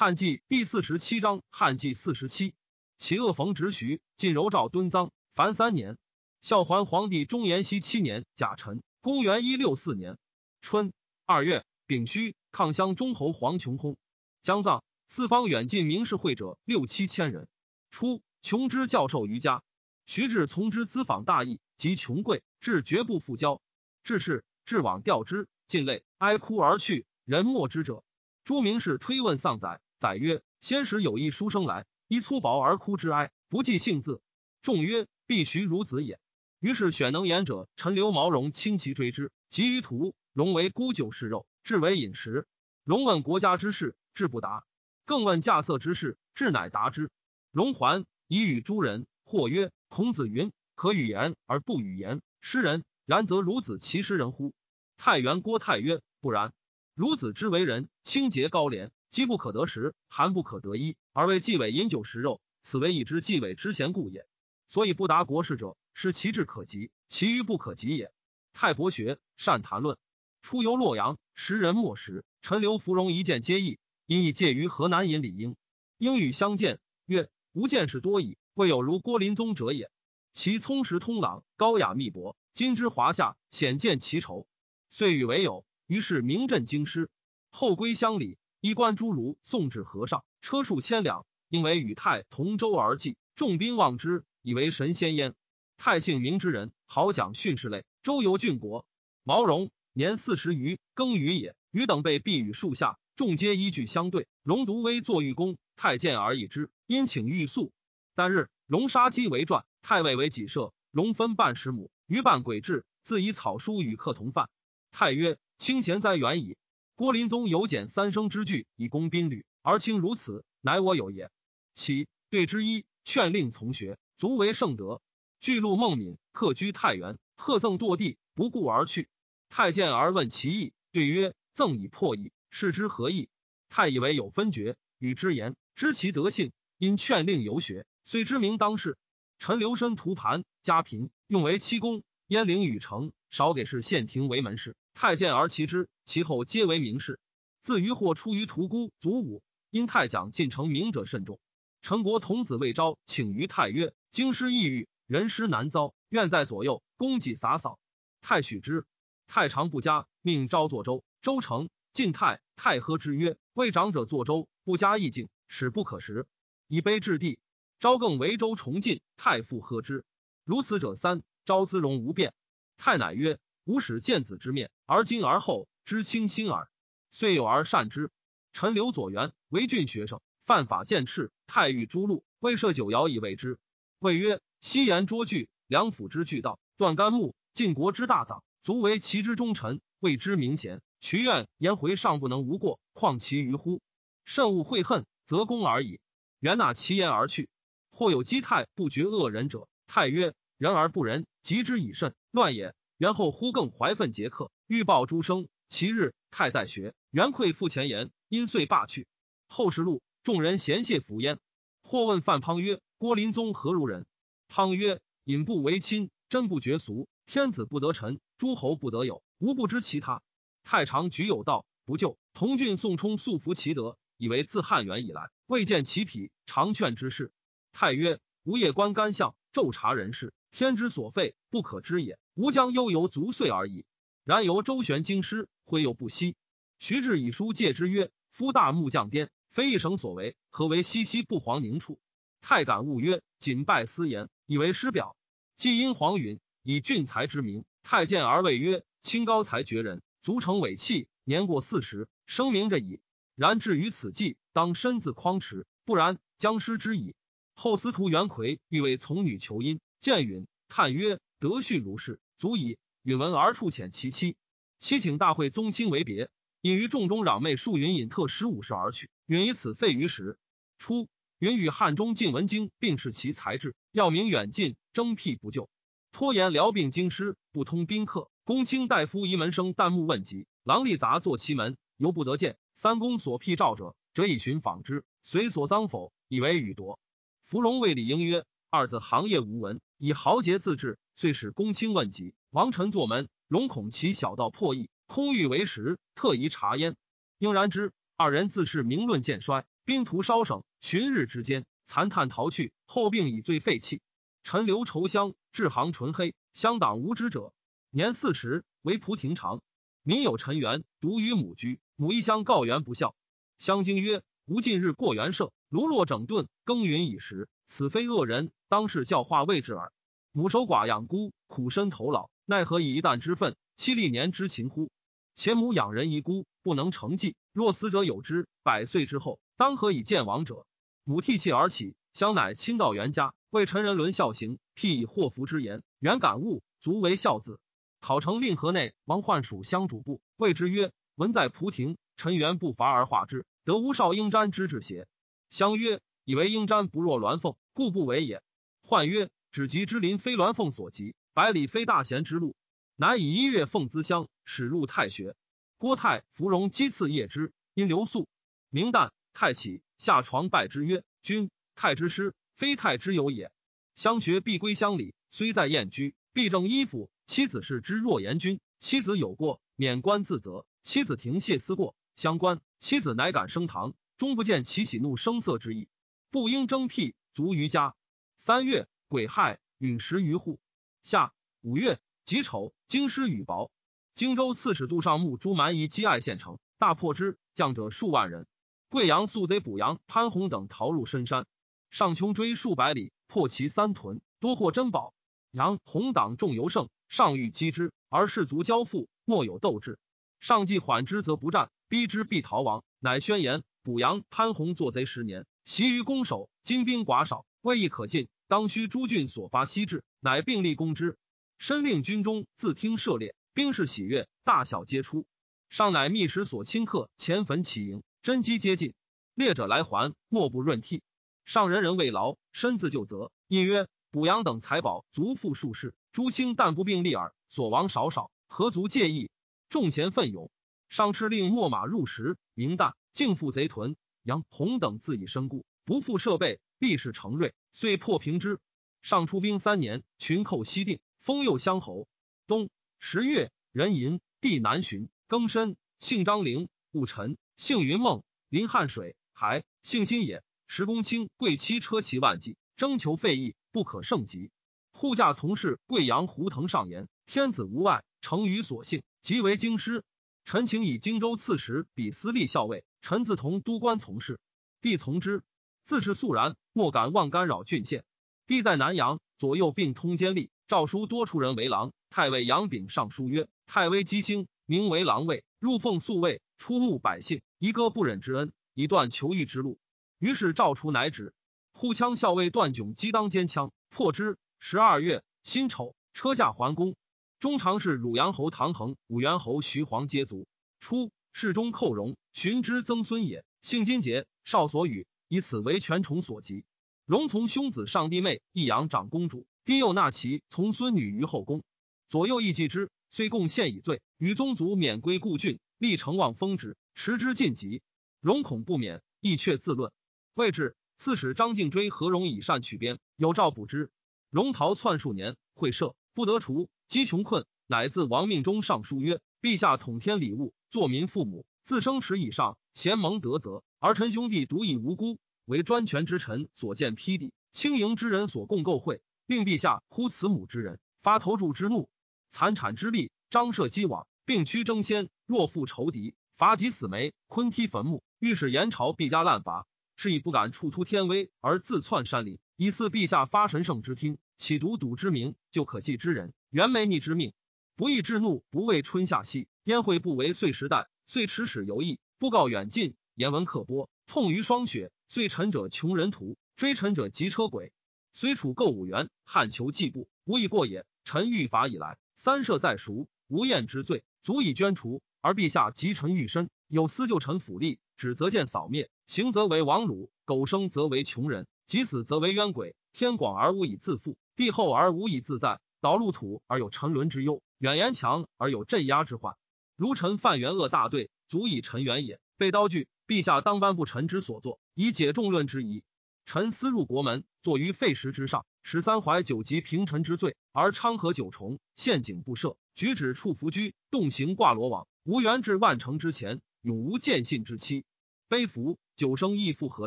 汉纪第四十七章，汉纪四十七，其恶逢直徐，晋柔赵敦臧，凡三年。孝桓皇帝中延熙七年甲辰，公元一六四年春二月丙戌，抗襄中侯黄琼薨，将葬。四方远近名士会者六七千人。初，琼之教授于家，徐志从之咨访大义，及穷贵，至绝不复交。至是，至往吊之，尽累，哀哭而去。人莫之者。诸名士推问丧载。载曰：“先时有一书生来，依粗薄而哭之哀，不记姓字。众曰：‘必徐孺子也。’于是选能言者，陈留毛荣，轻其追之，及于途，荣为孤酒食肉，至为饮食。荣问国家之事，志不答；更问稼穑之事，志乃答之。荣还以与诸人，或曰：‘孔子云：可语言而不语言，诗人。然则孺子其诗人乎？’太原郭泰曰：‘不然。孺子之为人，清洁高廉。’饥不可得食，寒不可得衣，而为纪委饮酒食肉，此为已知纪委之贤故也。所以不达国事者，是其志可及，其余不可及也。太博学，善谈论。出游洛阳，时人莫识。陈留芙蓉一见皆异，因亦介于河南尹李英。英与相见，曰：“吾见识多矣，未有如郭林宗者也。其聪实通朗，高雅密博，今之华夏，显见其仇。遂与为友，于是名震京师。后归乡里。”衣冠诸儒送至河上，车数千两，因为与太同舟而济，众宾望之，以为神仙焉。太姓名之人，好讲训士类，周游郡国。毛荣年四十余，耕于也。余等被避于树下，众皆依据相对。荣独微坐御宫，太监而已之，因请欲宿。但日，荣杀鸡为传，太尉为己舍。荣分半十亩，余半鬼志，自以草书与客同饭。太曰：清贤哉远矣。郭林宗有简三生之句以攻宾旅，而轻如此，乃我有也。其对之一，劝令从学，足为圣德。巨鹿孟敏客居太原，贺赠堕地，不顾而去。太监而问其意，对曰：“赠以破矣，是之何意？”太以为有分爵，与之言，知其德性，因劝令游学，虽知名当世。陈留身图盘，家贫，用为七公。燕陵禹城，少给事县庭为门市。太监而其之，其后皆为名士。自余或出于屠姑祖武，因太讲进城名者甚众。陈国童子魏昭请于太曰：“京师异域，人师难遭，愿在左右，供给洒扫。”太许之。太常不佳，命昭作周。周成晋太，太喝之曰：“为长者作周，不加意境，使不可食。”以卑至地。昭更为周重进，太傅喝之。如此者三。昭姿容无变。太乃曰。吾使见子之面，而今而后知清心耳。遂有而善之。臣留左元为郡学生，犯法见斥，太尉诛戮。未设酒肴以为之。谓曰：昔言捉据，梁府之巨道，断干木，晋国之大党，足为其之忠臣，谓之明贤。渠愿颜回尚不能无过，况其余乎？慎勿悔恨，则公而已。元纳其言而去。或有积泰不绝恶人者，太曰：人而不仁，及之以慎，乱也。元后忽更怀愤结客，欲报诸生。其日，太在学，元愧负前言，因遂罢去。后世录，众人嫌谢服焉。或问范滂曰：“郭林宗何如人？”滂曰：“隐不为亲，真不绝俗。天子不得臣，诸侯不得友，吾不知其他。太常举有道，不救。同郡宋冲素服其德，以为自汉元以来未见其匹，常劝之事。太曰：吾夜观干相，昼察人事，天之所废，不可知也。”吾将悠游足岁而已。然由周旋京师，挥又不息。徐志以书戒之曰：“夫大木匠颠，非一省所为，何为西西不黄宁处？”太感悟曰：“谨拜私言，以为师表。”既因黄允以俊才之名，太监而谓曰：“清高才绝人，足成伟器。年过四十，声名着矣。然至于此际，当身自匡持，不然将失之矣。”后司徒袁奎欲为从女求姻，见允，叹曰：“德训如是。”足以允闻而处遣其妻，妻请大会宗亲为别，引于众中攘妹数云引特十五世而去。允以此废于时。初，允与汉中晋文经并视其才智，要名远近，争辟不就。拖延辽并京师，不通宾客。公卿大夫仪门生旦暮问疾，郎吏杂坐其门，犹不得见。三公所辟召者，辄以寻访之，随所赃否，以为与夺。芙蓉谓李应曰：“二子行业无闻，以豪杰自治。”遂使公卿问疾，王臣坐门，容恐其小道破译，空欲为实，特宜察焉。应然之。二人自是名论渐衰，兵徒稍省，旬日之间，残炭逃去，后病已最废弃。陈留愁香，治行纯黑，乡党无知者。年四十，为仆亭长。民有陈元独与母居，母一乡告元不孝。乡经曰：吾近日过元社，如若整顿，耕耘已时，此非恶人，当是教化未至耳。母守寡养孤，苦身头老，奈何以一担之愤，妻历年之勤乎？且母养人遗孤，不能成继。若死者有之，百岁之后，当何以见亡者？母涕泣而起，乡乃亲到袁家，为陈人伦孝行，辟以祸福之言。原感悟，足为孝子。考成令河内王焕属相主簿，谓之曰：“文在蒲亭，陈元不伐而化之，得无少应瞻之至邪？”相曰：“以为应瞻不若鸾凤，故不为也。”焕曰：“只及之林非鸾凤所及，百里非大贤之路。”乃以一月奉资乡，始入太学。郭泰、芙蓉讥刺叶之，因留宿。明旦，太起下床拜之曰：“君，太之师，非太之友也。相学必归乡里，虽在燕居，必正衣服。妻子是之若严君，妻子有过，免官自责。妻子停谢思过，相关。妻子乃敢升堂，终不见其喜怒声色之意，不应征辟，卒于家。三月，癸亥，陨石于户。夏五月。己丑，京师雨薄。荆州刺史杜尚木朱蛮夷击爱县城，大破之，将者数万人。贵阳宿贼卜阳、潘洪等逃入深山，上穷追数百里，破其三屯，多获珍宝。杨洪党众尤盛，上欲击之，而士卒交付，莫有斗志。上计缓之，则不战，逼之必逃亡。乃宣言：卜阳、潘洪作贼十年，其余攻守，精兵寡少，未易可进，当需诸郡所发西至，乃并力攻之。申令军中自听射猎，兵士喜悦，大小皆出。上乃密使所亲客前焚起营，真机皆尽。猎者来还，莫不润涕。上人人未劳，身自就责，因曰：补阳等财宝足富数世，诸卿但不并立耳，所亡少少，何足介意？众贤奋勇，上敕令秣马入石，明旦竟复贼屯。杨洪等自以身故，不复设备，必是成锐，遂破平之。上出兵三年，群寇西定。封右乡侯。冬十月，壬寅，地南巡，庚申，姓张陵，戊辰，姓云梦，临汉水，还姓辛也。十公卿贵戚车骑万骑，征求费役，不可胜及。护驾从事贵阳胡腾上言：天子无外，成于所幸，即为京师。臣请以荆州刺史比司隶校尉，臣自同都官从事。帝从之，自是肃然，莫敢妄干扰郡县。帝在南阳，左右并通监吏。诏书多出人为郎，太尉杨炳上书曰：“太尉姬兴名为郎尉，入奉宿卫，出牧百姓，一歌不忍之恩，以断求义之路。”于是诏出，乃止。护羌校尉段炯击当肩枪，破之。十二月辛丑，车驾还宫。中常侍汝阳侯唐衡、武元侯徐晃皆卒。初，侍中寇荣寻之曾孙也，姓金节，少所与，以此为权宠所及。荣从兄子上弟妹益阳长公主。丁幼纳其从孙女于后宫，左右亦记之，虽共献以罪，与宗族免归故郡，立成望封之，持之晋级。荣恐不免，亦却自论。未至，刺史张敬追何荣以善取鞭，有诏补之。荣逃窜数年，会赦，不得除，饥穷困，乃自亡命中上书曰：“陛下统天礼物，作民父母，自生时以上，贤蒙德泽，而臣兄弟独以无辜，为专权之臣所见批地，轻盈之人所共构会。”令陛下呼慈母之人，发投注之怒，残产之力，张设击网，并驱争先。若复仇敌，伐及死梅，昆踢坟墓。欲使延朝必加滥罚，是以不敢触突天威，而自窜山林，以似陛下发神圣之听，岂独笃之名，就可祭之人，原没逆之命。不义之怒，不畏春夏兮，焉会不为岁时代？遂持使游弋，不告远近，言闻刻薄，痛于霜雪。遂臣者穷人途，追臣者急车轨。虽楚构五元，汉求季布，无以过也。臣欲法以来，三赦在赎，无厌之罪，足以捐除。而陛下及臣欲身，有私救臣府吏，指则见扫灭，行则为王虏，苟生则为穷人，及死则为冤鬼。天广而无以自负，地厚而无以自在。岛陆土而有沉沦之忧，远言强而有镇压之患。如臣犯元恶大队，足以陈元也。被刀具，陛下当颁布臣之所作，以解众论之疑。臣思入国门，坐于废石之上，十三怀九级平臣之罪，而昌河九重，陷阱不赦，举止处伏居，动行挂罗网，无缘至万城之前，永无见信之期。悲服，九生亦复何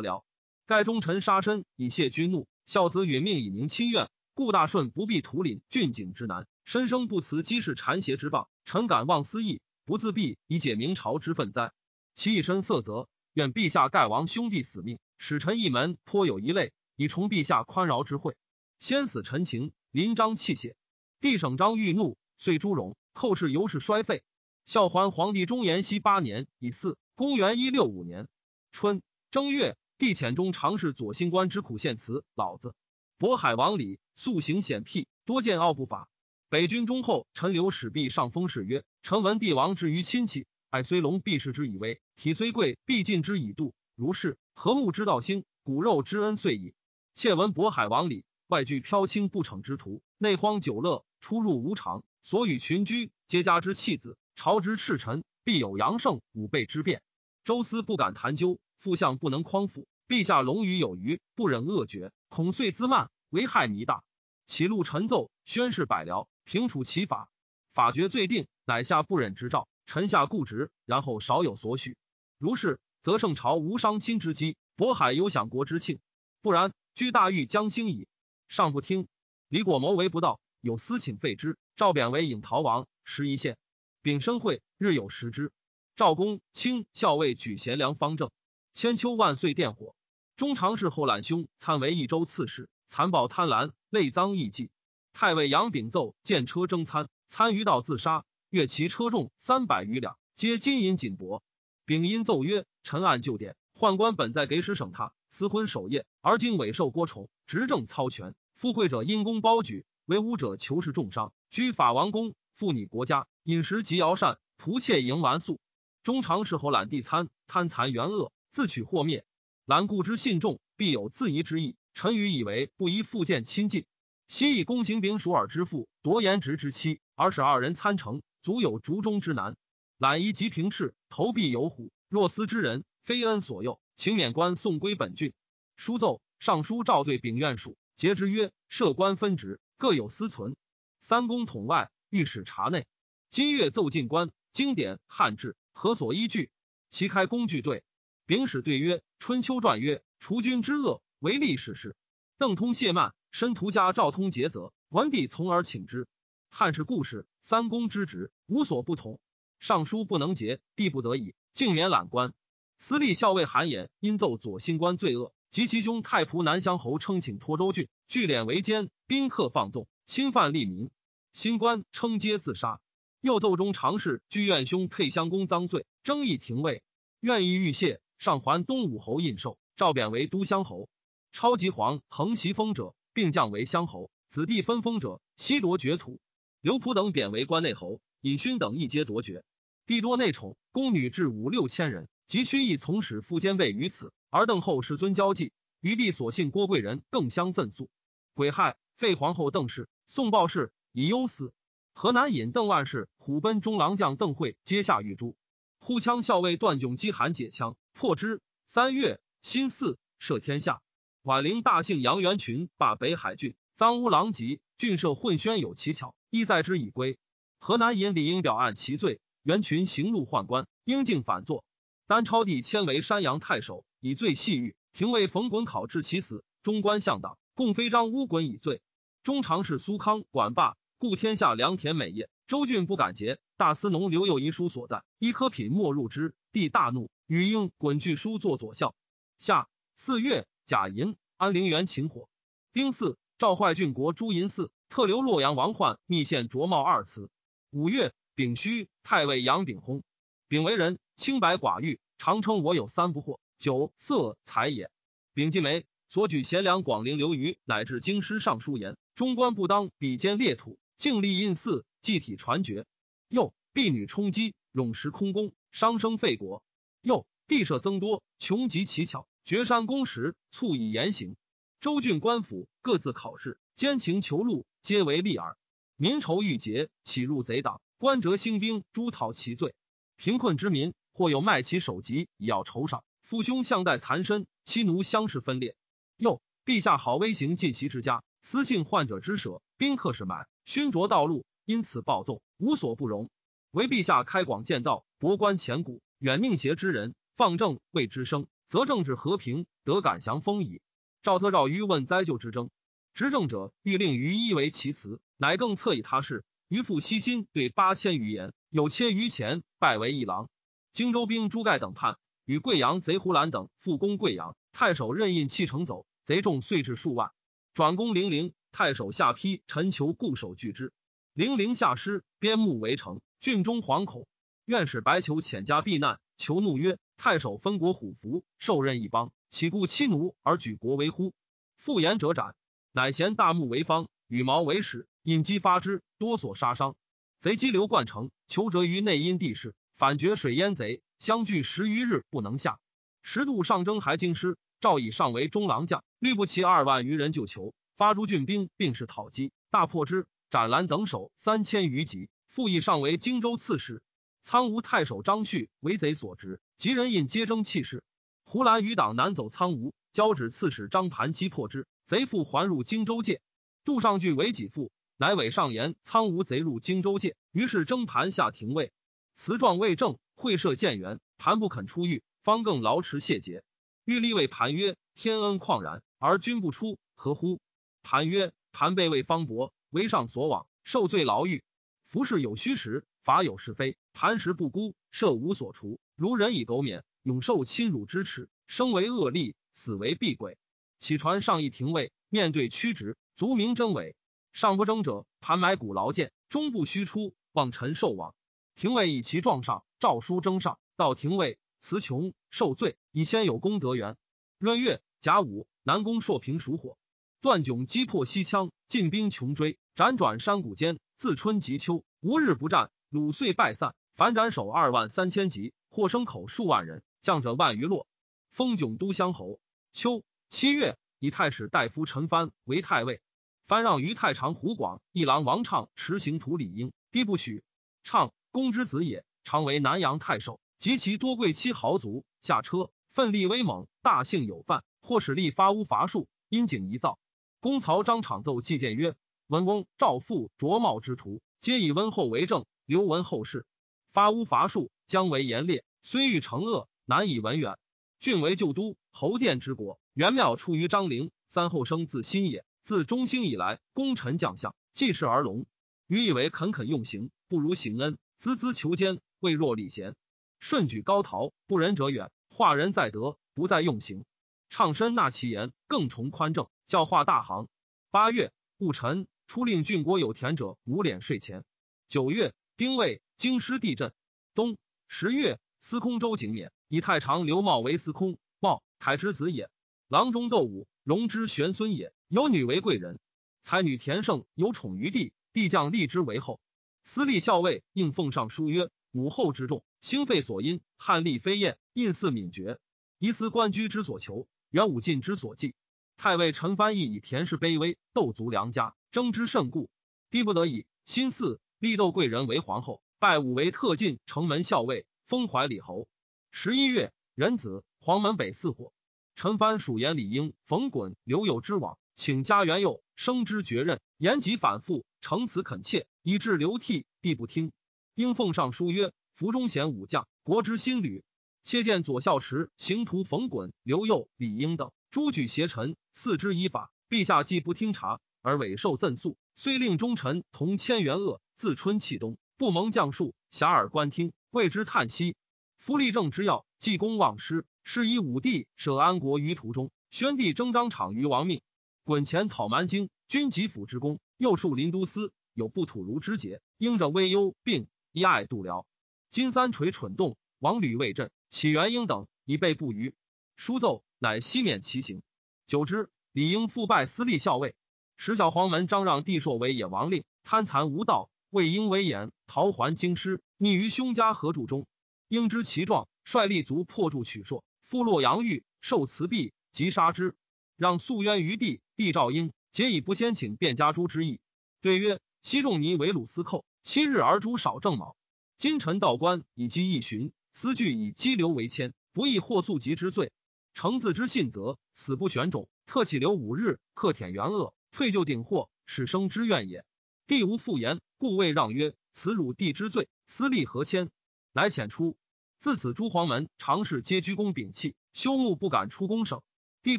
聊？盖忠臣杀身以泄君怒，孝子允命以宁亲怨。顾大顺不必图领郡景之难，身生不辞积世缠邪之谤。臣敢忘私义，不自毙以解明朝之愤哉？其一身色泽，愿陛下盖王兄弟死命，使臣一门颇有一类，以重陛下宽饶之惠。先死陈情，临章泣血。帝省章欲怒，遂诛荣。寇氏由是衰废。孝桓皇帝中延熙八年乙巳，公元一六五年春正月，帝遣中常侍左新官之苦献辞。老子渤海王李素行险僻，多见傲不法。北军中后，陈留使必上封事曰：“臣闻帝王之于亲戚，爱虽隆，必视之以威；体虽贵，必尽之以度。如是，和睦之道兴，骨肉之恩遂矣。窃闻渤海王李外具飘轻不逞之徒，内荒久乐，出入无常，所与群居皆家之弃子。”朝之赤臣，必有阳盛武备之变。周思不敢谈究，副相不能匡扶。陛下龙鱼有余，不忍恶绝，恐遂滋慢，危害弥大。启录陈奏，宣示百僚，平处其法。法决罪定，乃下不忍执诏。臣下固执，然后少有所许。如是，则圣朝无伤亲之机，渤海有享国之庆。不然，居大狱将兴矣。上不听。李果谋为不道，有私请废之。赵贬为颍逃王，十一县。丙申会，日有食之。赵公卿校尉举贤良方正。千秋万岁殿火。中常侍后揽兄参为益州刺史，残暴贪婪，累赃役迹。太尉杨秉奏见车征参，参于道自杀，越其车重三百余两，皆金银锦帛。秉因奏曰：“臣按旧典，宦官本在给使省他私婚守业，而今委受郭宠，执政操权。附会者因功包举，为污者求是重伤，居法王宫，负你国家。”饮食极肴膳，仆妾迎完素。中常侍候揽地参，贪残元恶，自取祸灭。揽固之信众，必有自疑之意。臣愚以为不宜复见亲近。昔以公行丙属尔之父夺颜值之妻，而使二人参成，足有竹中之难。揽夷极平赤，投币有虎。若思之人，非恩所诱，请免官送归本郡。书奏，尚书赵对丙院属，节之曰：设官分职，各有私存。三公统外，御史察内。今月奏进官，经典汉制何所依据？其开工具对。丙史对曰：春秋传曰，除君之恶，为利史事。邓通谢曼，申屠家赵通节泽，文帝从而请之。汉室故事，三公之职无所不同。尚书不能节，帝不得已，竟免览官。司隶校尉韩衍因奏左新官罪恶，及其兄太仆南乡侯称请托州郡，聚敛为奸，宾客放纵，侵犯利民。新官称皆自杀。又奏中常侍居院兄沛襄公赃罪，争议廷尉，愿意欲谢，上还东武侯印绶，召贬为都乡侯。超级皇横袭封者，并降为乡侯；子弟分封者，悉夺爵土。刘璞等贬为关内侯，尹勋等一皆夺爵。帝多内宠，宫女至五六千人，及勋亦从使副监备于此。而邓后世尊交际，余帝所信郭贵人更相赠诉。癸亥，废皇后邓氏，宋报氏以忧死。河南尹邓万氏、虎贲中郎将邓惠皆下狱诛。呼羌校尉段炯击韩解羌，破之。三月，辛巳，赦天下。宛陵大姓杨元群霸北海郡，赃污狼藉，郡社混宣有奇巧，亦在之以归。河南尹李应表案其罪，元群行路宦官，应敬反坐。丹超帝迁为山阳太守，以罪系狱。廷尉冯衮考治其死，中官向党共非张乌衮以罪。中常侍苏康管罢。故天下良田美业，周郡不敢节。大司农刘佑遗书所在，一颗品没入之。帝大怒，与应滚据书作左校。下四月，甲寅，安陵园秦火。丁巳，赵坏郡国朱银寺，特留洛阳王焕密献卓茂二词。五月，丙戌，太尉杨秉薨。丙为人清白寡欲，常称我有三不惑：酒、色、财也。丙继梅所举贤良广陵刘虞，乃至京师尚书言，中官不当比肩列土。敬立印寺，祭体传绝。又婢女充饥，冗食空宫，伤生废国。又地设增多，穷极奇巧，绝山攻时，促以言行。州郡官府各自考试，奸情求禄，皆为利耳。民仇欲结，起入贼党，官折兴兵，诛讨其罪。贫困之民，或有卖其首级以要酬赏，父兄相待残身，妻奴相视分裂。又陛下好威行尽袭之家，私信患者之舍，宾客是满。熏灼道路，因此暴纵，无所不容。唯陛下开广见道，博观前古，远佞邪之人，放正谓之生，则政治和平，得敢降风矣。赵特召于问灾救之争，执政者欲令于一为其辞，乃更侧以他事。于复悉心对八千余言，有切于前，拜为一郎。荆州兵朱盖等叛，与贵阳贼胡兰等复攻贵阳，太守任印弃城走，贼众遂至数万，转攻零陵。太守下邳陈求固守拒之，零陵下失，边牧围城，郡中惶恐。愿使白求遣家避难，求怒曰：“太守分国虎符，受任一邦，岂顾妻奴而举国为乎？”复言者斩，乃衔大木为方，羽毛为矢，引击发之，多所杀伤。贼激流贯城，求折于内阴地势，反绝水淹贼，相距十余日不能下。十度上征还京师，赵以上为中郎将，律不齐二万余人救求。发诸郡兵，并是讨击，大破之，斩兰等守三千余级。复以上为荆州刺史。苍梧太守张旭为贼所执，及人引皆争气势。胡兰余党南走苍梧，交趾刺史张盘击破之，贼复还入荆州界。杜尚惧为己父，乃伪上言苍梧贼入荆州界，于是征盘下廷尉。辞状未正，会设谏员，盘不肯出狱，方更劳持谢节。欲立为盘曰：“天恩旷然，而君不出，何乎？”盘曰：“盘被为方伯，为上所往，受罪牢狱。服事有虚实，法有是非。盘石不孤，赦无所除。如人以苟免，永受侵辱之耻。生为恶吏，死为避鬼。启传上议廷尉，面对屈直，足明真伪。上不争者，盘埋骨劳谏，终不虚出，望臣受往。廷尉以其状上，诏书征上。到廷尉辞穷，受罪，以先有功德源。闰月甲午，南宫朔平属火。”段迥击破西羌，进兵穷追，辗转山谷间，自春及秋，无日不战。鲁遂败散，凡斩首二万三千级，获牲口数万人，将者万余落。封迥都乡侯。秋七月，以太史大夫陈蕃为太尉。蕃让于太常胡广一郎王畅持行图李英，低不许。畅公之子也，常为南阳太守，及其多贵戚豪族下车，奋力威猛，大姓有范，或使力发乌伐术，因景一造。公曹张敞奏季谏曰：“文翁赵父卓茂之徒，皆以温厚为政。留文后世发乌伐术，将为严烈，虽欲成恶，难以文远。郡为旧都，侯殿之国，元庙出于张陵。三后生自新也。自中兴以来，功臣将相济世而隆。余以为恳恳用刑，不如行恩；孜孜求奸，未若礼贤。顺举高陶，不仁者远。化人在德，不在用刑。畅身纳其言，更崇宽正。”教化大行。八月戊辰，出令郡国有田者五敛税钱。九月丁未，京师地震。冬十月，司空周景免，以太常刘茂为司空。茂，凯之子也。郎中窦武，荣之玄孙也。有女为贵人，才女田胜有宠于帝，帝将立之为后。司隶校尉应奉上书曰：“母后之重，兴废所因，汉立飞燕，印似敏绝，疑思官居之所求，元武进之所忌。”太尉陈蕃亦以田氏卑微，斗族良家，争之甚故。帝不得已，心似立窦贵人为皇后，拜武为特进城门校尉，封怀礼侯。十一月，壬子，黄门北四火。陈蕃属言李英、冯衮、刘友之往，请家元佑生之绝任，言及反复，诚辞恳切，以致流涕。帝不听。应奉上书曰：“福中贤武将，国之新旅。切见左校时行徒冯衮、刘佑、李英等。”诸举邪臣，四之以法。陛下既不听察，而委受赠诉，虽令忠臣同千元恶，自春气冬，不蒙将术，遐迩观听，谓之叹息。夫立政之要，济公忘师，是以武帝舍安国于途中，宣帝征张敞于亡命。滚前讨蛮荆，军及府之功，又戍临都司，有不土如之节。应者危忧病，一爱度辽。金三垂蠢动，王吕未振，起元英等以备不虞。书奏。乃西免其刑。久之，李应复拜司隶校尉。使小黄门张让帝朔为野王令，贪残无道，魏婴为言，逃还京师，匿于兄家合筑中。应知其状，率立卒破筑取硕，复洛阳狱，受辞币，即杀之。让诉冤于帝，帝诏应，皆以不先请卞家诸之意。对曰：昔仲尼为鲁司寇，七日而诛少正卯。今臣道官以积一旬，思惧以激流为谦，不亦获速疾之罪。诚自之信则死不选种，特起留五日，克舔元恶，退就顶祸，使生之怨也。帝无复言，故谓让曰：“此汝帝之罪，私立何谦？”乃遣出。自此诸黄门常侍皆居宫摒弃，休沐不敢出宫省。帝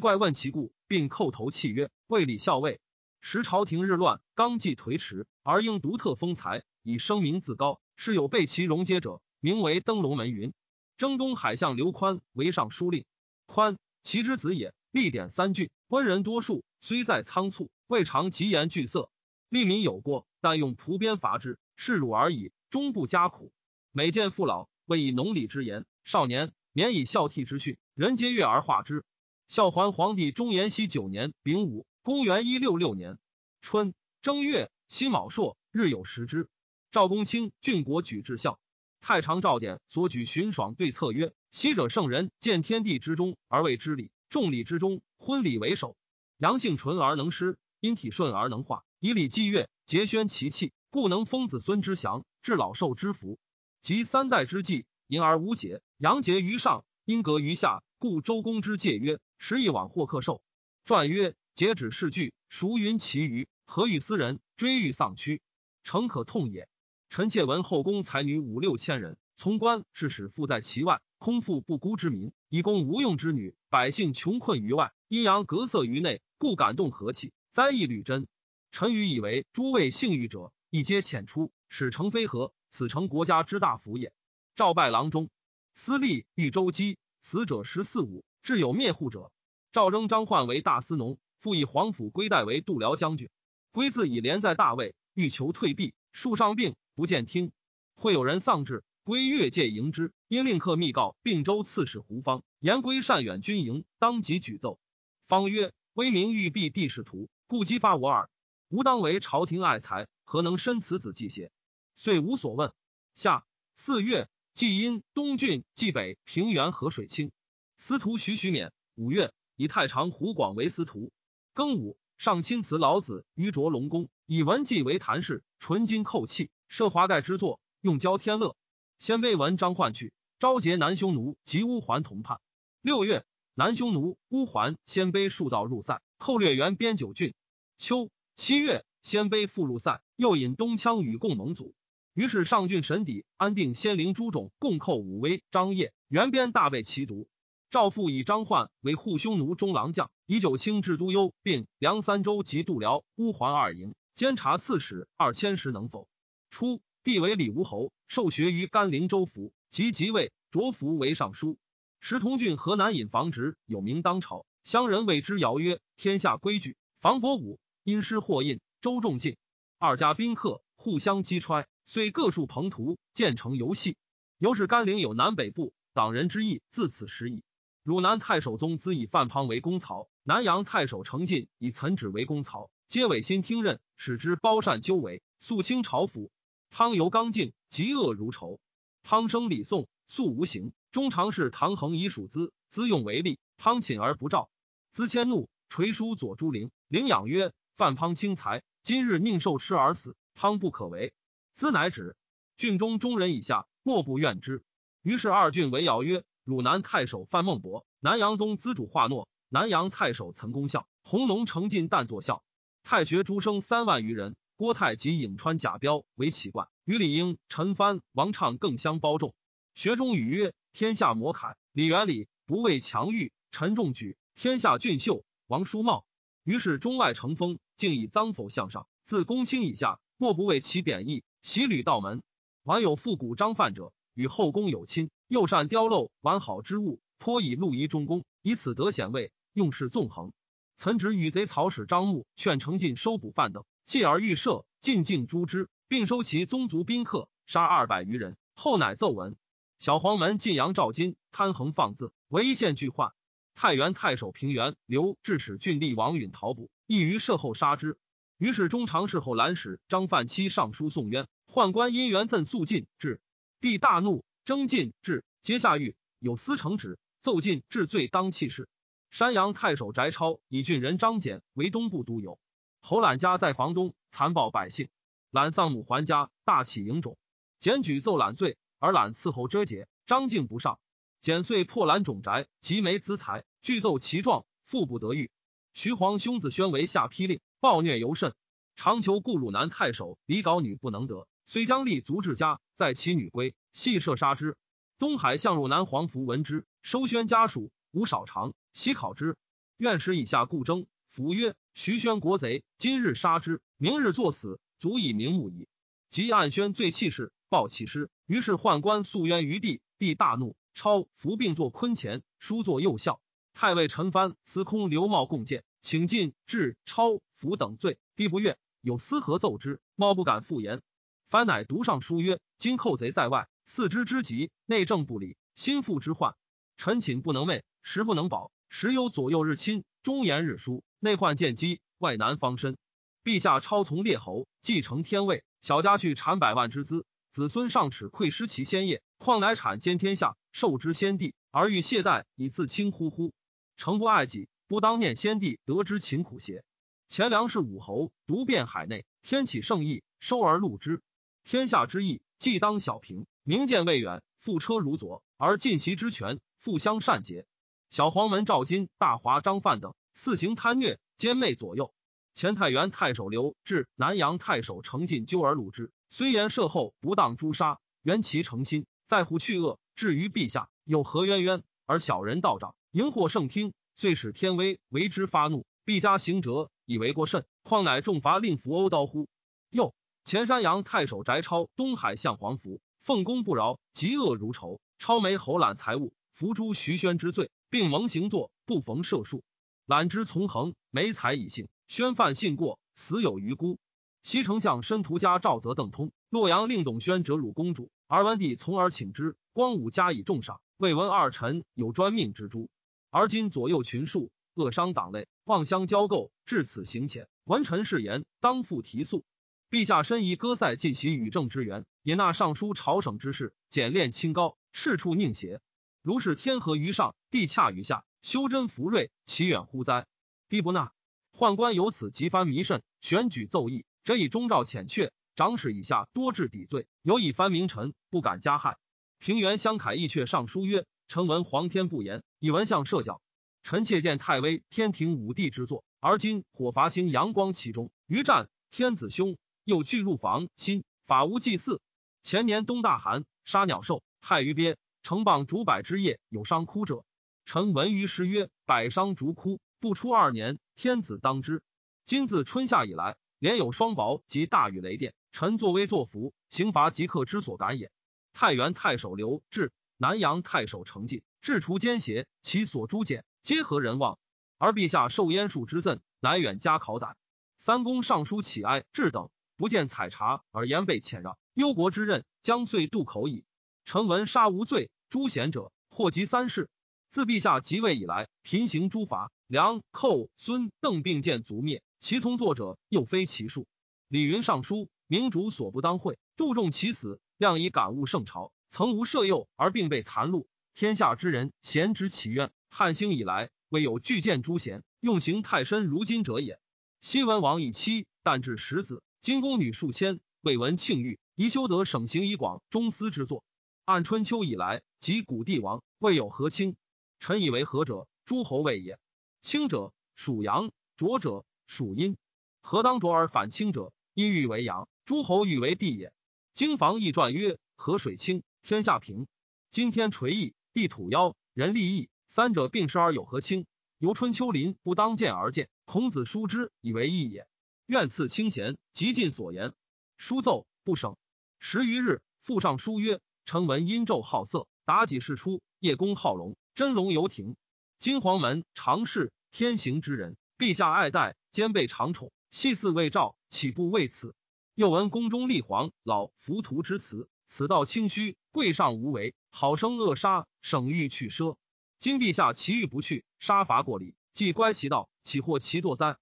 怪问其故，并叩头泣曰：“为礼校尉。时朝廷日乱，纲纪颓迟，而应独特风采，以声名自高。是有备其荣阶者，名为登龙门云。征东海相刘宽为尚书令，宽其之子也，历典三郡，温人多数，虽在仓促，未尝疾言惧色。利民有过，但用蒲鞭伐之，是辱而已，终不加苦。每见父老，未以农礼之言；少年免以孝悌之训，人皆悦而化之。”孝桓皇帝中延熙九年丙午，公元一六六年春正月辛卯朔，日有食之。赵公卿郡国举至孝。太常赵典所举荀爽对策曰：“昔者圣人见天地之中而为之礼，众礼之中，婚礼为首。阳性纯而能施，阴体顺而能化，以礼祭乐，节宣其气，故能封子孙之祥，治老寿之福。及三代之际，淫而无解，阳节于上，阴格于下，故周公之戒曰。”时亦往获克寿。传曰：截止事句，孰云其余？何欲斯人追欲丧躯？诚可痛也。臣妾闻后宫才女五六千人，从官是使富在其外，空腹不孤之民，以供无用之女，百姓穷困于外，阴阳隔塞于内，故感动和气，灾异屡真。臣愚以为诸位幸遇者，一皆遣出，使成非和，此成国家之大福也。赵拜郎中，司隶豫州姬，死者十四五，至有灭户者。赵征张焕为大司农，复以皇甫归代为度辽将军。归自以连在大魏，欲求退避，树上病不见听。会有人丧志，归越界迎之，因令客密告并州刺史胡方，言归善远军营，当即举奏。方曰：“威名欲避地势图，故激发我耳。吾当为朝廷爱才，何能深此子计邪？”遂无所问。下四月，季阴东郡冀北平原河水清，司徒徐徐勉。五月。以太常胡广为司徒。庚午，上亲辞老子于卓龙宫，以文纪为坛事，纯金扣器，设华盖之作，用交天乐。鲜卑闻张焕去，召结南匈奴及乌桓同叛。六月，南匈奴、乌桓、鲜卑数道入塞，寇掠原边九郡。秋七月，鲜卑复入塞，又引东羌与共盟祖。于是上郡神邸安定仙灵诸种，共寇武威、张掖，原边大被其毒。赵父以张焕为护匈奴中郎将，以九卿至都邮，并梁三州及度辽、乌桓二营，监察刺史二千石能否？初，帝为李吴侯，受学于甘陵州府，即即位，着服为尚书。石同郡河南尹房直有名当朝，乡人谓之谣曰：“天下规矩，房伯武因师获印，周仲进二家宾客互相击揣，遂各树蓬图，建成游戏。由是甘陵有南北部，党人之意自此始矣。”汝南太守宗资以范滂为公曹，南阳太守程进以岑止为公曹，皆委心听任，使之包善纠为，肃清朝府。汤尤刚劲，嫉恶如仇。汤生李宋，素无形，中常侍唐衡以属资，资用为利。汤寝而不召，资迁怒，垂书左朱陵。陵养曰：“范滂轻才，今日宁受吃而死，汤不可为。”兹乃止。郡中中人以下，莫不怨之。于是二郡为谣曰。汝南太守范孟博，南阳宗资主化诺，南阳太守岑公孝，弘农成进旦作孝，太学诸生三万余人。郭泰及颍川贾彪为奇冠，与李英、陈蕃、王畅更相包重。学中语曰：“天下摩楷，李元礼不畏强欲，陈仲举天下俊秀，王叔茂。于是中外成风，竟以脏否向上，自公卿以下，莫不为其贬义。习履道门，晚有复古张范者，与后宫有亲。”又善雕镂完好之物，颇以禄仪中宫，以此得显位，用事纵横。岑植与贼曹使张穆劝程进收捕犯等，继而欲赦，进敬诛之，并收其宗族宾客，杀二百余人。后乃奏闻。小黄门晋阳赵金贪横放肆，为一县巨患。太原太守平原刘致使郡吏王允逃捕，亦于赦后杀之。于是中常侍后蓝使张范期上书宋渊，宦官因缘赠肃进至，帝大怒。征进至，阶下狱，有司成旨奏进治罪当弃事。山阳太守翟超以郡人张俭为东部都邮。侯览家在房东，残暴百姓。览丧母还家，大起营冢。简举奏览罪，而览伺候遮解。张敬不上，简遂破览冢宅，集没资财，具奏其状，复不得狱。徐晃兄子宣为下批令，暴虐尤甚，常求故汝南太守李皋女不能得，虽将立足至家，在其女归。细射杀之，东海相汝南黄福闻之，收宣家属，无少长，悉考之。愿使以下故争。福曰：徐宣国贼，今日杀之，明日作死，足以瞑目矣。即按宣罪弃事，报其师。于是宦官诉冤于帝，帝大怒，超服并作坤前，书作右校。太尉陈蕃、司空刘茂共谏，请进至超府等罪，帝不悦，有司何奏之，茂不敢复言。藩乃读上书曰：今寇贼在外。四肢之急，内政不理，心腹之患。臣寝不能寐，食不能饱，时有左右日侵，忠言日疏，内患见机，外难方身。陛下超从列侯，继承天位，小家去产百万之资，子孙尚耻愧失其先业，况乃产兼天下，受之先帝，而欲懈怠以自轻乎乎？诚不爱己，不当念先帝得之勤苦邪？钱粮食武侯独遍海内，天启圣意，收而戮之。天下之意，既当小平。明见未远，复车如左，而尽其之权，复相善结。小黄门赵金、大华张范等四行贪虐，奸媚左右。前太原太守刘至南阳太守程进纠而戮之，虽言赦后，不当诛杀。原其诚心，在乎去恶。至于陛下，有何渊渊？而小人道长，荧惑圣听，遂使天威为之发怒。必加刑责，以为过甚。况乃重罚令伏殴刀乎？又前山阳太守翟超东海相黄福。奉公不饶，嫉恶如仇，超眉侯揽财物，伏诛徐宣之罪，并蒙行作，不逢赦数。揽之从横，没才以信，宣犯信过，死有余辜。西丞相申屠家赵泽邓通，洛阳令董宣折辱公主，而文帝从而请之，光武加以重赏。未闻二臣有专命之诛，而今左右群庶，恶伤党类，妄相交构，至此行浅。文臣誓言，当复提诉。陛下深宜割塞尽其与政之源，也纳尚书朝省之事，简练清高，赤处宁邪？如是天合于上，地洽于下，修真福瑞，其远乎哉？帝不纳。宦官由此急藩弥甚，选举奏议，则以忠诏浅阙。长史以下多治抵罪，有以藩名臣，不敢加害。平原相凯义阙上书曰：臣闻皇天不言，以文相设教。臣妾见太微天庭五帝之作，而今火伐星阳光其中，于战天子兄。又拒入房，心法无祭祀。前年冬大寒，杀鸟兽，害鱼鳖，成棒竹柏之叶，有伤枯者。臣闻于诗曰：“百伤竹枯，不出二年，天子当之。”今自春夏以来，连有霜雹及大雨雷电。臣作威作福，刑罚即刻之所感也。太原太守刘志，南阳太守程进，治除奸邪，其所诛简，皆合人望。而陛下受燕术之赠，乃远加考胆。三公尚书启哀志等。不见采茶而言被遣让，忧国之任将遂渡口矣。臣闻杀无罪，诛贤者祸及三世。自陛下即位以来，频行诛伐，梁、寇、孙、邓并见族灭，其从作者又非其数。李云上书，明主所不当讳，杜仲其死，量以感悟圣朝，曾无赦幼而并被残戮。天下之人贤知其冤。汉兴以来，未有拒谏诛贤，用刑太深如今者也。西文王以妻，但至十子。金宫女数千，未闻庆誉，宜修得省行以广中司之作。按春秋以来，及古帝王，未有和亲。臣以为何者，诸侯位也。卿者属阳，浊者属阴。何当浊而反清者？阴欲为阳，诸侯欲为帝也。经房易传曰：河水清，天下平。今天垂翼，地土妖，人利益，三者并施而有何清？由春秋林不当见而见，孔子书之以为义也。愿赐清贤，极尽所言。书奏不省。十余日，复上书曰：“臣闻殷纣好色，妲己事出；叶公好龙，真龙游庭。金黄门常侍天行之人，陛下爱戴，兼备长宠，系嗣未兆，岂不为此？又闻宫中立皇老浮屠之词，此道清虚，贵上无为，好生恶杀，省欲去奢。今陛下其欲不去，杀伐过礼，既乖其道，岂获其作哉？”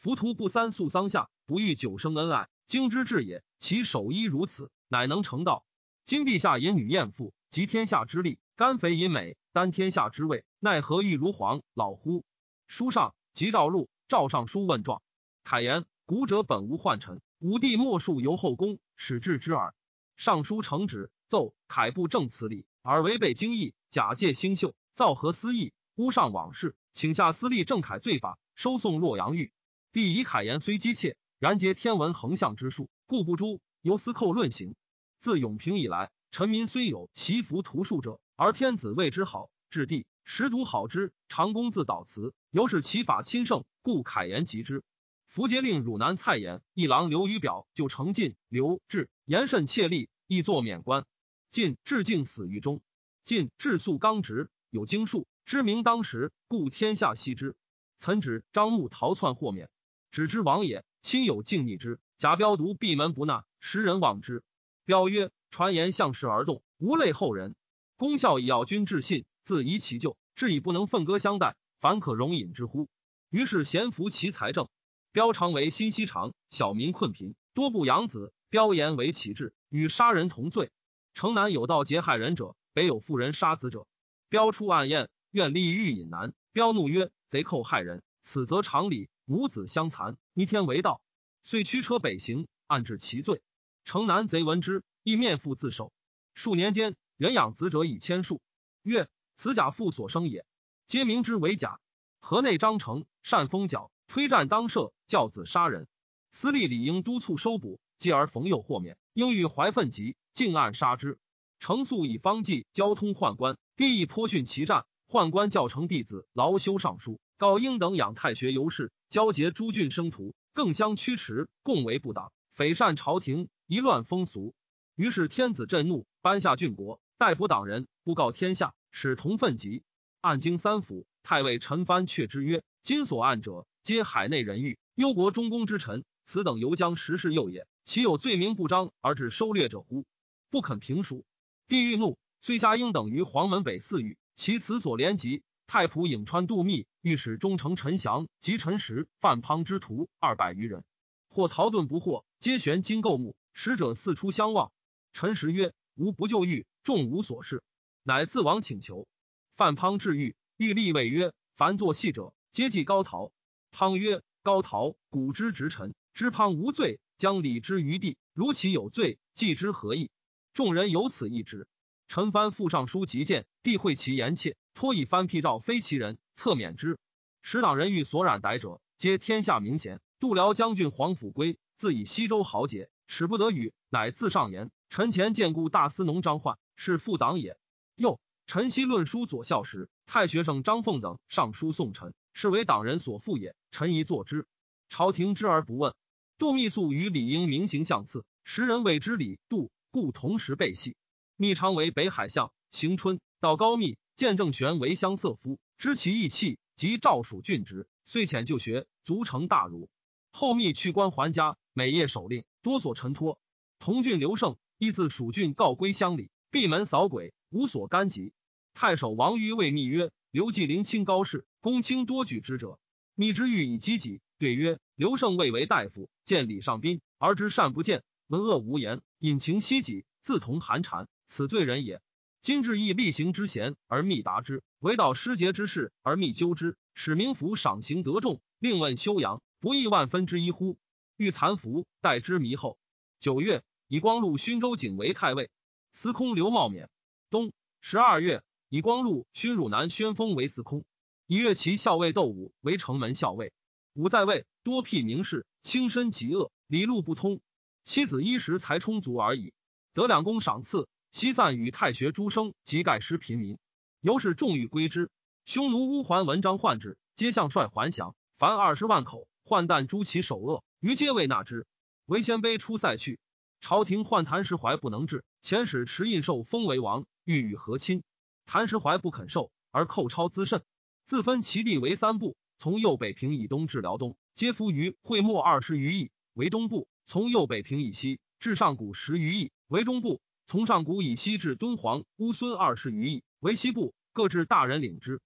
浮屠不三宿丧下，不欲久生恩爱，经之至也。其守一如此，乃能成道。今陛下引女艳妇，集天下之力，甘肥淫美，担天下之位，奈何欲如皇老乎？书上即诏录，赵尚书问状。凯言：古者本无宦臣，武帝莫数由后宫，始至之耳。上书承旨，奏凯不正此礼，而违背经义，假借星宿，造和私意，诬上往事，请下司隶郑凯罪法，收送洛阳狱。帝以凯言虽机切，然皆天文横象之术，故不诛。由司寇论刑。自永平以来，臣民虽有习服图术者，而天子谓之好，至帝实独好之。长公自导辞，由是其法亲圣，故凯言及之。符节令汝南蔡衍一郎刘于表就成晋刘志言甚切力，亦作免官。晋至敬死狱中。晋至肃刚直，有经术，知名当时，故天下悉之。岑指张目逃窜豁免，只知王也，亲有敬逆之。贾彪独闭门不纳，时人望之。彪曰：“传言向时而动，无累后人。功效以要君至信，自疑其咎，至以不能奋歌相待，凡可容饮之乎？”于是贤服其财政。标常为心息长，小民困贫，多不养子。标言为其志，与杀人同罪。城南有盗劫害人者，北有妇人杀子者。标出暗宴，愿立欲引南。标怒曰：“贼寇害人，此则常理。母子相残，逆天为道。”遂驱车北行，暗治其罪。城南贼闻之，亦面父自首。数年间，人养子者以千数。曰：“此假父所生也。”皆明之为假。河内张成善封角，推战当赦，教子杀人。司隶理应督促收捕，继而逢诱豁免。应欲怀愤急。径暗杀之。程肃以方剂交通宦官，帝亦颇训其战。宦官教成弟子劳修尚书，告英等养太学尤士，交结诸郡生徒，更相驱驰，共为不党，匪善朝廷，一乱风俗。于是天子震怒，颁下郡国，逮捕党人，布告天下，使同愤急。按经三府，太尉陈蕃却之曰：“今所案者，皆海内人欲，忧国中公之臣，此等犹将时事幼也，岂有罪名不彰而致收掠者乎？”不肯平蜀，帝欲怒，遂下应等于黄门北四狱。其此所连及太仆颍川杜密、御史中丞陈祥及陈实、范滂之徒二百余人，或逃遁不获，皆悬金构木。使者四出相望。陈实曰：“吾不就狱，众无所事，乃自往请求。”范滂至狱，欲立位曰：“凡作戏者，皆记高陶。”汤曰：“高陶古之直臣，知汤无罪，将礼之于地。如其有罪，记之何益？”众人由此议之。陈蕃复上书急谏，帝会其言切，托以藩辟诏非其人，侧免之。使党人欲所染逮者，皆天下名贤。度辽将军黄甫归自以西周豪杰，使不得语，乃自上言：臣前见故大司农张焕是副党也。又陈希论书左校时，太学生张凤等上书送臣，是为党人所附也。臣宜作之。朝廷知而不问。杜密素与李英名行相次，时人谓之李杜。故同时被戏。密昌为北海相，行春到高密，见郑玄为乡色夫，知其义气，及赵蜀郡职，遂遣就学，卒成大儒。后密去官还家，每夜守令，多所陈托。同郡刘胜亦自蜀郡告归乡里，闭门扫鬼，无所干及。太守王于谓密曰：“刘季陵清高士，公卿多举之者。”密之欲以积己，对曰：“刘胜未为大夫，见礼上宾，而知善不见，闻恶无言。”隐情希己，自同寒蝉，此罪人也。今至亦厉行之贤而密达之，为道失节之事而密纠之，使民服赏刑得众，令问修养，不亦万分之一乎？欲残服，待之弥后。九月，以光禄勋州景为太尉，司空刘茂冕。冬十二月，以光禄勋汝南宣封为司空。以月其校尉窦武为城门校尉。武在位，多辟名士，轻身极恶，礼路不通。妻子衣食才充足而已，得两公赏赐，西散与太学诸生及盖师贫民，由是众欲归之。匈奴乌桓文章患之，皆向率还降，凡二十万口，患旦诛其首恶，余皆未纳之。为鲜卑出塞去，朝廷患谭石怀不能治，遣使持印绶封为王，欲与和亲。谭石怀不肯受，而寇超资甚，自分其地为三部，从右北平以东至辽东，皆服于会末二十余邑为东部。从右北平以西至上古十余邑为中部，从上古以西至敦煌乌孙二十余邑为西部，各置大人领之。